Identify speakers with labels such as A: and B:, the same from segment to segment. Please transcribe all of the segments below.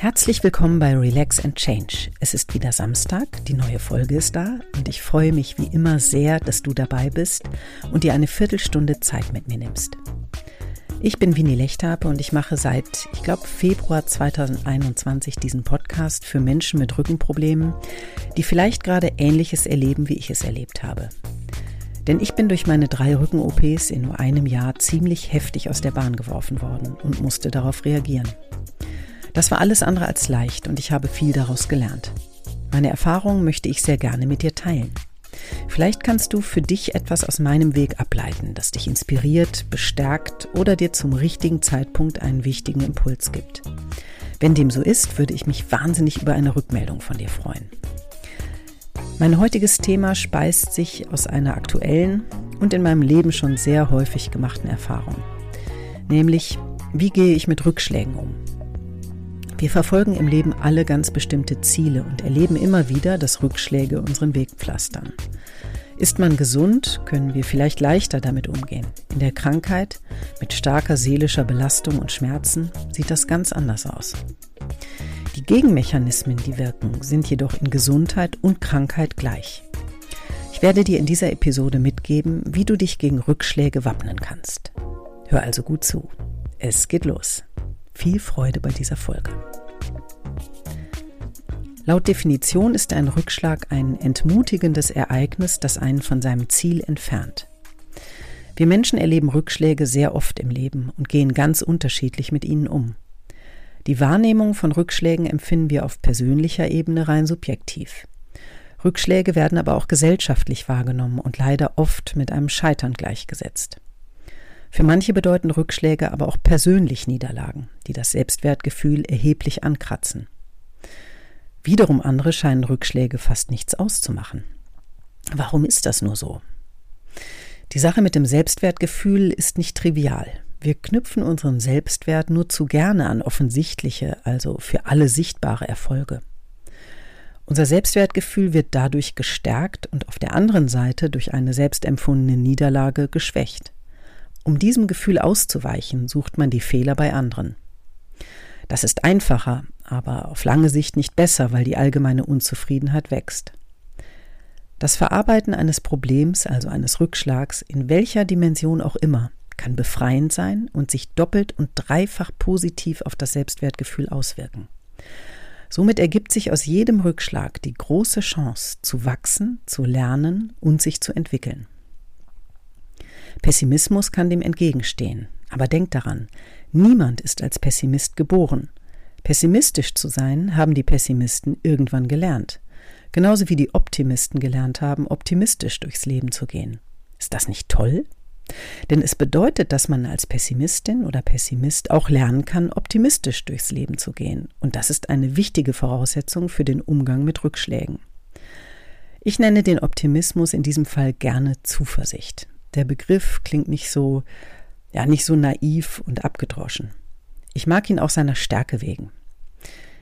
A: Herzlich willkommen bei Relax and Change. Es ist wieder Samstag, die neue Folge ist da und ich freue mich wie immer sehr, dass du dabei bist und dir eine Viertelstunde Zeit mit mir nimmst. Ich bin Winnie Lechthabe und ich mache seit, ich glaube, Februar 2021 diesen Podcast für Menschen mit Rückenproblemen, die vielleicht gerade Ähnliches erleben, wie ich es erlebt habe. Denn ich bin durch meine drei Rücken-OPs in nur einem Jahr ziemlich heftig aus der Bahn geworfen worden und musste darauf reagieren. Das war alles andere als leicht und ich habe viel daraus gelernt. Meine Erfahrungen möchte ich sehr gerne mit dir teilen. Vielleicht kannst du für dich etwas aus meinem Weg ableiten, das dich inspiriert, bestärkt oder dir zum richtigen Zeitpunkt einen wichtigen Impuls gibt. Wenn dem so ist, würde ich mich wahnsinnig über eine Rückmeldung von dir freuen. Mein heutiges Thema speist sich aus einer aktuellen und in meinem Leben schon sehr häufig gemachten Erfahrung. Nämlich, wie gehe ich mit Rückschlägen um? Wir verfolgen im Leben alle ganz bestimmte Ziele und erleben immer wieder, dass Rückschläge unseren Weg pflastern. Ist man gesund, können wir vielleicht leichter damit umgehen. In der Krankheit, mit starker seelischer Belastung und Schmerzen, sieht das ganz anders aus. Die Gegenmechanismen, die wirken, sind jedoch in Gesundheit und Krankheit gleich. Ich werde dir in dieser Episode mitgeben, wie du dich gegen Rückschläge wappnen kannst. Hör also gut zu. Es geht los. Viel Freude bei dieser Folge. Laut Definition ist ein Rückschlag ein entmutigendes Ereignis, das einen von seinem Ziel entfernt. Wir Menschen erleben Rückschläge sehr oft im Leben und gehen ganz unterschiedlich mit ihnen um. Die Wahrnehmung von Rückschlägen empfinden wir auf persönlicher Ebene rein subjektiv. Rückschläge werden aber auch gesellschaftlich wahrgenommen und leider oft mit einem Scheitern gleichgesetzt. Für manche bedeuten Rückschläge aber auch persönlich Niederlagen, die das Selbstwertgefühl erheblich ankratzen. Wiederum andere scheinen Rückschläge fast nichts auszumachen. Warum ist das nur so? Die Sache mit dem Selbstwertgefühl ist nicht trivial. Wir knüpfen unseren Selbstwert nur zu gerne an offensichtliche, also für alle sichtbare Erfolge. Unser Selbstwertgefühl wird dadurch gestärkt und auf der anderen Seite durch eine selbstempfundene Niederlage geschwächt. Um diesem Gefühl auszuweichen, sucht man die Fehler bei anderen. Das ist einfacher, aber auf lange Sicht nicht besser, weil die allgemeine Unzufriedenheit wächst. Das Verarbeiten eines Problems, also eines Rückschlags, in welcher Dimension auch immer, kann befreiend sein und sich doppelt und dreifach positiv auf das Selbstwertgefühl auswirken. Somit ergibt sich aus jedem Rückschlag die große Chance zu wachsen, zu lernen und sich zu entwickeln. Pessimismus kann dem entgegenstehen. Aber denkt daran, niemand ist als Pessimist geboren. Pessimistisch zu sein, haben die Pessimisten irgendwann gelernt. Genauso wie die Optimisten gelernt haben, optimistisch durchs Leben zu gehen. Ist das nicht toll? Denn es bedeutet, dass man als Pessimistin oder Pessimist auch lernen kann, optimistisch durchs Leben zu gehen. Und das ist eine wichtige Voraussetzung für den Umgang mit Rückschlägen. Ich nenne den Optimismus in diesem Fall gerne Zuversicht. Der Begriff klingt nicht so, ja, nicht so naiv und abgedroschen. Ich mag ihn auch seiner Stärke wegen.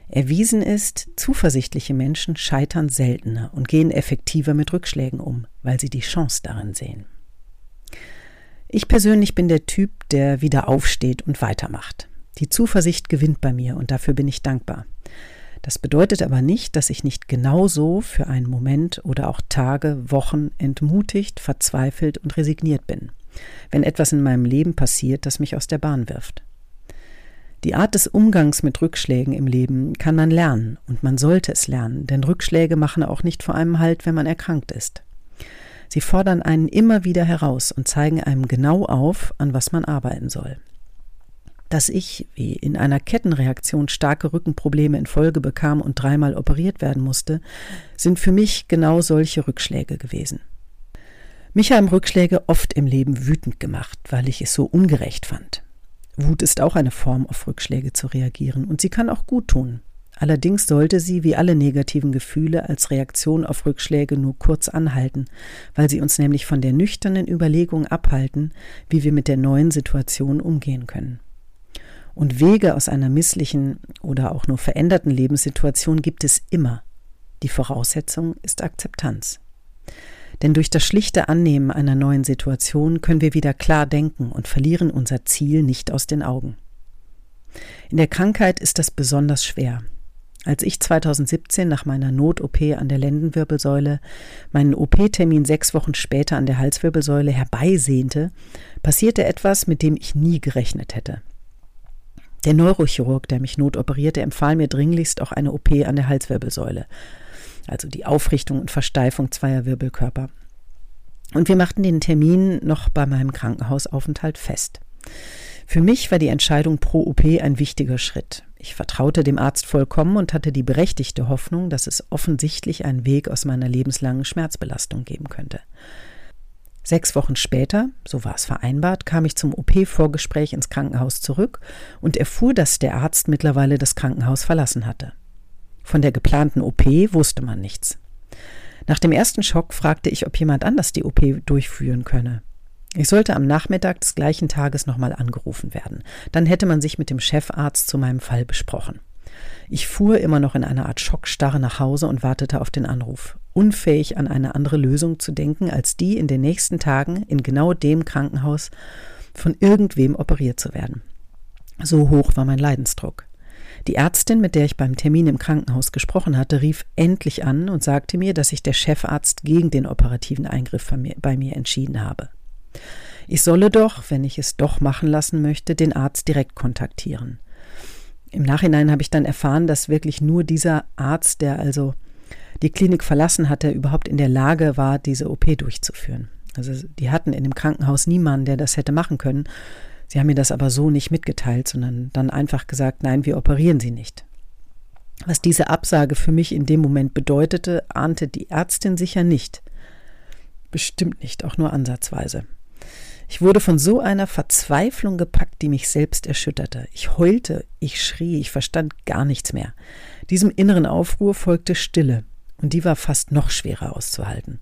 A: Erwiesen ist, zuversichtliche Menschen scheitern seltener und gehen effektiver mit Rückschlägen um, weil sie die Chance darin sehen. Ich persönlich bin der Typ, der wieder aufsteht und weitermacht. Die Zuversicht gewinnt bei mir und dafür bin ich dankbar. Das bedeutet aber nicht, dass ich nicht genauso für einen Moment oder auch Tage, Wochen entmutigt, verzweifelt und resigniert bin, wenn etwas in meinem Leben passiert, das mich aus der Bahn wirft. Die Art des Umgangs mit Rückschlägen im Leben kann man lernen und man sollte es lernen, denn Rückschläge machen auch nicht vor einem Halt, wenn man erkrankt ist. Sie fordern einen immer wieder heraus und zeigen einem genau auf, an was man arbeiten soll. Dass ich, wie in einer Kettenreaktion, starke Rückenprobleme in Folge bekam und dreimal operiert werden musste, sind für mich genau solche Rückschläge gewesen. Mich haben Rückschläge oft im Leben wütend gemacht, weil ich es so ungerecht fand. Wut ist auch eine Form, auf Rückschläge zu reagieren, und sie kann auch gut tun. Allerdings sollte sie, wie alle negativen Gefühle, als Reaktion auf Rückschläge nur kurz anhalten, weil sie uns nämlich von der nüchternen Überlegung abhalten, wie wir mit der neuen Situation umgehen können. Und Wege aus einer misslichen oder auch nur veränderten Lebenssituation gibt es immer. Die Voraussetzung ist Akzeptanz. Denn durch das schlichte Annehmen einer neuen Situation können wir wieder klar denken und verlieren unser Ziel nicht aus den Augen. In der Krankheit ist das besonders schwer. Als ich 2017 nach meiner Not-OP an der Lendenwirbelsäule meinen OP-Termin sechs Wochen später an der Halswirbelsäule herbeisehnte, passierte etwas, mit dem ich nie gerechnet hätte. Der Neurochirurg, der mich notoperierte, empfahl mir dringlichst auch eine OP an der Halswirbelsäule, also die Aufrichtung und Versteifung zweier Wirbelkörper. Und wir machten den Termin noch bei meinem Krankenhausaufenthalt fest. Für mich war die Entscheidung pro OP ein wichtiger Schritt. Ich vertraute dem Arzt vollkommen und hatte die berechtigte Hoffnung, dass es offensichtlich einen Weg aus meiner lebenslangen Schmerzbelastung geben könnte. Sechs Wochen später, so war es vereinbart, kam ich zum OP-Vorgespräch ins Krankenhaus zurück und erfuhr, dass der Arzt mittlerweile das Krankenhaus verlassen hatte. Von der geplanten OP wusste man nichts. Nach dem ersten Schock fragte ich, ob jemand anders die OP durchführen könne. Ich sollte am Nachmittag des gleichen Tages nochmal angerufen werden. Dann hätte man sich mit dem Chefarzt zu meinem Fall besprochen. Ich fuhr immer noch in einer Art Schockstarre nach Hause und wartete auf den Anruf, unfähig an eine andere Lösung zu denken, als die in den nächsten Tagen in genau dem Krankenhaus von irgendwem operiert zu werden. So hoch war mein Leidensdruck. Die Ärztin, mit der ich beim Termin im Krankenhaus gesprochen hatte, rief endlich an und sagte mir, dass sich der Chefarzt gegen den operativen Eingriff bei mir entschieden habe. Ich solle doch, wenn ich es doch machen lassen möchte, den Arzt direkt kontaktieren. Im Nachhinein habe ich dann erfahren, dass wirklich nur dieser Arzt, der also die Klinik verlassen hatte, überhaupt in der Lage war, diese OP durchzuführen. Also die hatten in dem Krankenhaus niemanden, der das hätte machen können. Sie haben mir das aber so nicht mitgeteilt, sondern dann einfach gesagt, nein, wir operieren sie nicht. Was diese Absage für mich in dem Moment bedeutete, ahnte die Ärztin sicher nicht. Bestimmt nicht, auch nur ansatzweise. Ich wurde von so einer Verzweiflung gepackt, die mich selbst erschütterte. Ich heulte, ich schrie, ich verstand gar nichts mehr. Diesem inneren Aufruhr folgte Stille, und die war fast noch schwerer auszuhalten.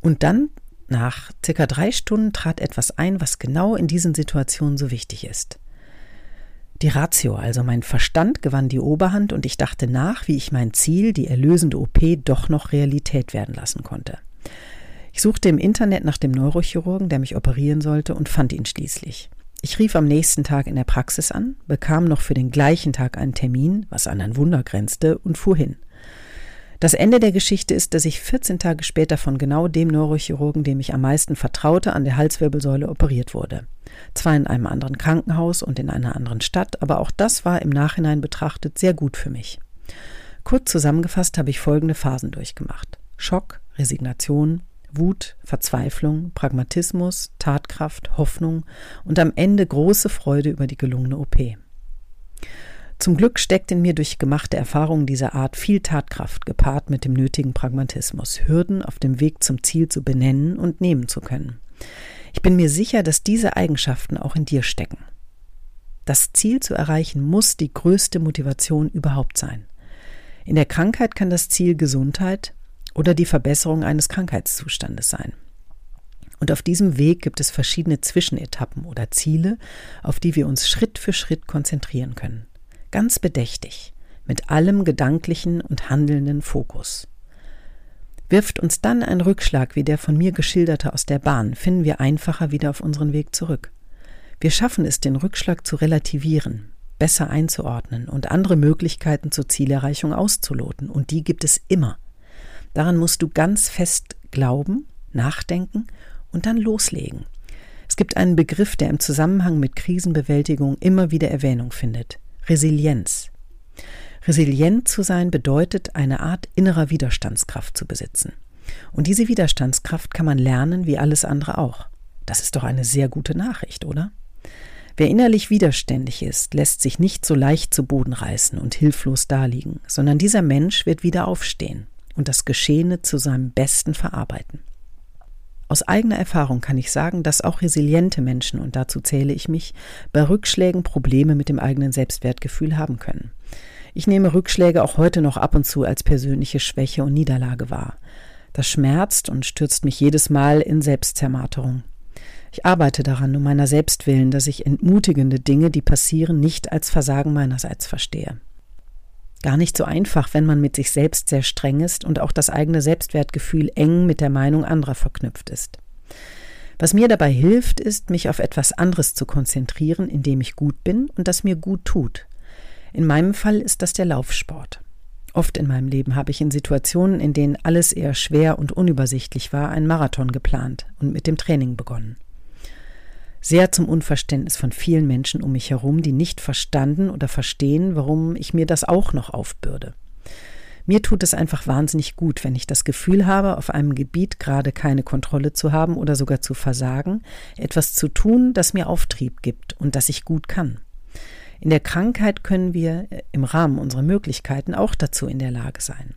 A: Und dann, nach circa drei Stunden, trat etwas ein, was genau in diesen Situationen so wichtig ist. Die Ratio, also mein Verstand, gewann die Oberhand und ich dachte nach, wie ich mein Ziel, die erlösende OP, doch noch Realität werden lassen konnte. Ich suchte im Internet nach dem Neurochirurgen, der mich operieren sollte, und fand ihn schließlich. Ich rief am nächsten Tag in der Praxis an, bekam noch für den gleichen Tag einen Termin, was an ein Wunder grenzte, und fuhr hin. Das Ende der Geschichte ist, dass ich 14 Tage später von genau dem Neurochirurgen, dem ich am meisten vertraute, an der Halswirbelsäule operiert wurde. Zwar in einem anderen Krankenhaus und in einer anderen Stadt, aber auch das war im Nachhinein betrachtet sehr gut für mich. Kurz zusammengefasst habe ich folgende Phasen durchgemacht. Schock, Resignation, Wut, Verzweiflung, Pragmatismus, Tatkraft, Hoffnung und am Ende große Freude über die gelungene OP. Zum Glück steckt in mir durch gemachte Erfahrungen dieser Art viel Tatkraft gepaart mit dem nötigen Pragmatismus, Hürden auf dem Weg zum Ziel zu benennen und nehmen zu können. Ich bin mir sicher, dass diese Eigenschaften auch in dir stecken. Das Ziel zu erreichen muss die größte Motivation überhaupt sein. In der Krankheit kann das Ziel Gesundheit, oder die Verbesserung eines Krankheitszustandes sein. Und auf diesem Weg gibt es verschiedene Zwischenetappen oder Ziele, auf die wir uns Schritt für Schritt konzentrieren können. Ganz bedächtig, mit allem gedanklichen und handelnden Fokus. Wirft uns dann ein Rückschlag wie der von mir geschilderte aus der Bahn, finden wir einfacher wieder auf unseren Weg zurück. Wir schaffen es, den Rückschlag zu relativieren, besser einzuordnen und andere Möglichkeiten zur Zielerreichung auszuloten, und die gibt es immer. Daran musst du ganz fest glauben, nachdenken und dann loslegen. Es gibt einen Begriff, der im Zusammenhang mit Krisenbewältigung immer wieder Erwähnung findet. Resilienz. Resilient zu sein bedeutet, eine Art innerer Widerstandskraft zu besitzen. Und diese Widerstandskraft kann man lernen wie alles andere auch. Das ist doch eine sehr gute Nachricht, oder? Wer innerlich widerständig ist, lässt sich nicht so leicht zu Boden reißen und hilflos daliegen, sondern dieser Mensch wird wieder aufstehen und das Geschehene zu seinem Besten verarbeiten. Aus eigener Erfahrung kann ich sagen, dass auch resiliente Menschen, und dazu zähle ich mich, bei Rückschlägen Probleme mit dem eigenen Selbstwertgefühl haben können. Ich nehme Rückschläge auch heute noch ab und zu als persönliche Schwäche und Niederlage wahr. Das schmerzt und stürzt mich jedes Mal in Selbstzermarterung. Ich arbeite daran, um meiner selbst willen, dass ich entmutigende Dinge, die passieren, nicht als Versagen meinerseits verstehe. Gar nicht so einfach, wenn man mit sich selbst sehr streng ist und auch das eigene Selbstwertgefühl eng mit der Meinung anderer verknüpft ist. Was mir dabei hilft, ist, mich auf etwas anderes zu konzentrieren, in dem ich gut bin und das mir gut tut. In meinem Fall ist das der Laufsport. Oft in meinem Leben habe ich in Situationen, in denen alles eher schwer und unübersichtlich war, einen Marathon geplant und mit dem Training begonnen. Sehr zum Unverständnis von vielen Menschen um mich herum, die nicht verstanden oder verstehen, warum ich mir das auch noch aufbürde. Mir tut es einfach wahnsinnig gut, wenn ich das Gefühl habe, auf einem Gebiet gerade keine Kontrolle zu haben oder sogar zu versagen, etwas zu tun, das mir Auftrieb gibt und das ich gut kann. In der Krankheit können wir äh, im Rahmen unserer Möglichkeiten auch dazu in der Lage sein.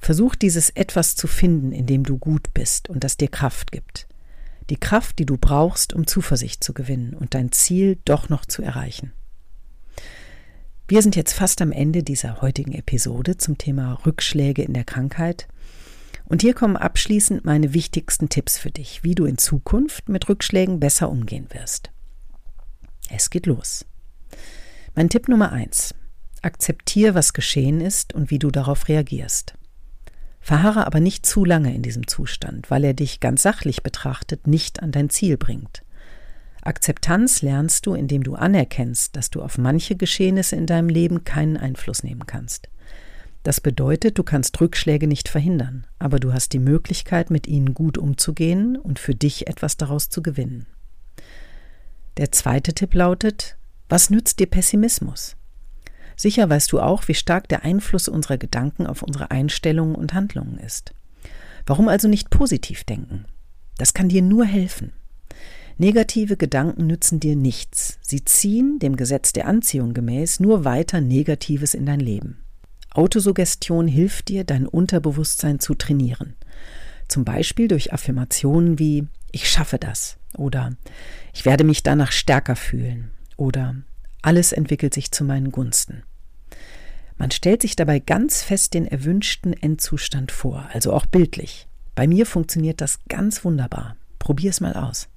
A: Versuch dieses etwas zu finden, in dem du gut bist und das dir Kraft gibt. Die Kraft, die du brauchst, um Zuversicht zu gewinnen und dein Ziel doch noch zu erreichen. Wir sind jetzt fast am Ende dieser heutigen Episode zum Thema Rückschläge in der Krankheit. Und hier kommen abschließend meine wichtigsten Tipps für dich, wie du in Zukunft mit Rückschlägen besser umgehen wirst. Es geht los. Mein Tipp Nummer eins: Akzeptiere, was geschehen ist und wie du darauf reagierst. Verharre aber nicht zu lange in diesem Zustand, weil er dich ganz sachlich betrachtet nicht an dein Ziel bringt. Akzeptanz lernst du, indem du anerkennst, dass du auf manche Geschehnisse in deinem Leben keinen Einfluss nehmen kannst. Das bedeutet, du kannst Rückschläge nicht verhindern, aber du hast die Möglichkeit, mit ihnen gut umzugehen und für dich etwas daraus zu gewinnen. Der zweite Tipp lautet, was nützt dir Pessimismus? Sicher weißt du auch, wie stark der Einfluss unserer Gedanken auf unsere Einstellungen und Handlungen ist. Warum also nicht positiv denken? Das kann dir nur helfen. Negative Gedanken nützen dir nichts. Sie ziehen, dem Gesetz der Anziehung gemäß, nur weiter Negatives in dein Leben. Autosuggestion hilft dir, dein Unterbewusstsein zu trainieren. Zum Beispiel durch Affirmationen wie Ich schaffe das oder Ich werde mich danach stärker fühlen oder Alles entwickelt sich zu meinen Gunsten. Man stellt sich dabei ganz fest den erwünschten Endzustand vor, also auch bildlich. Bei mir funktioniert das ganz wunderbar. Probier es mal aus.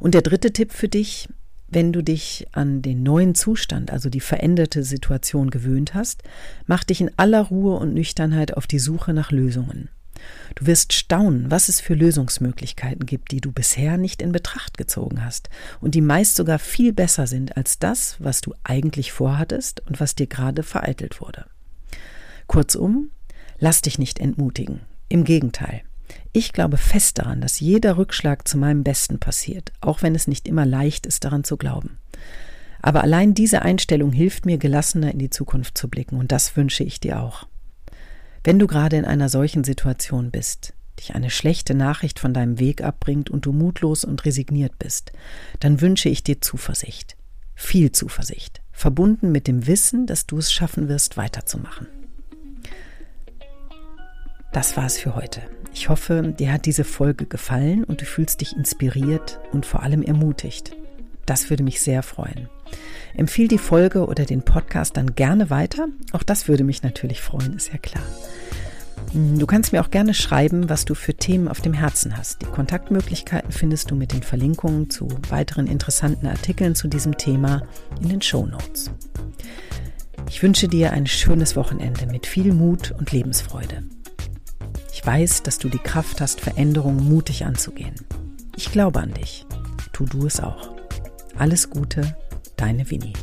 A: Und der dritte Tipp für dich, wenn du dich an den neuen Zustand, also die veränderte Situation gewöhnt hast, mach dich in aller Ruhe und Nüchternheit auf die Suche nach Lösungen. Du wirst staunen, was es für Lösungsmöglichkeiten gibt, die du bisher nicht in Betracht gezogen hast und die meist sogar viel besser sind als das, was du eigentlich vorhattest und was dir gerade vereitelt wurde. Kurzum, lass dich nicht entmutigen. Im Gegenteil, ich glaube fest daran, dass jeder Rückschlag zu meinem Besten passiert, auch wenn es nicht immer leicht ist, daran zu glauben. Aber allein diese Einstellung hilft mir, gelassener in die Zukunft zu blicken, und das wünsche ich dir auch. Wenn du gerade in einer solchen Situation bist, dich eine schlechte Nachricht von deinem Weg abbringt und du mutlos und resigniert bist, dann wünsche ich dir Zuversicht. Viel Zuversicht, verbunden mit dem Wissen, dass du es schaffen wirst, weiterzumachen. Das war es für heute. Ich hoffe, dir hat diese Folge gefallen und du fühlst dich inspiriert und vor allem ermutigt. Das würde mich sehr freuen. Empfiehl die Folge oder den Podcast dann gerne weiter. Auch das würde mich natürlich freuen, ist ja klar. Hm, du kannst mir auch gerne schreiben, was du für Themen auf dem Herzen hast. Die Kontaktmöglichkeiten findest du mit den Verlinkungen zu weiteren interessanten Artikeln zu diesem Thema in den Show Notes. Ich wünsche dir ein schönes Wochenende mit viel Mut und Lebensfreude. Ich weiß, dass du die Kraft hast, Veränderungen mutig anzugehen. Ich glaube an dich. Tu du es auch. Alles Gute, deine Winnie.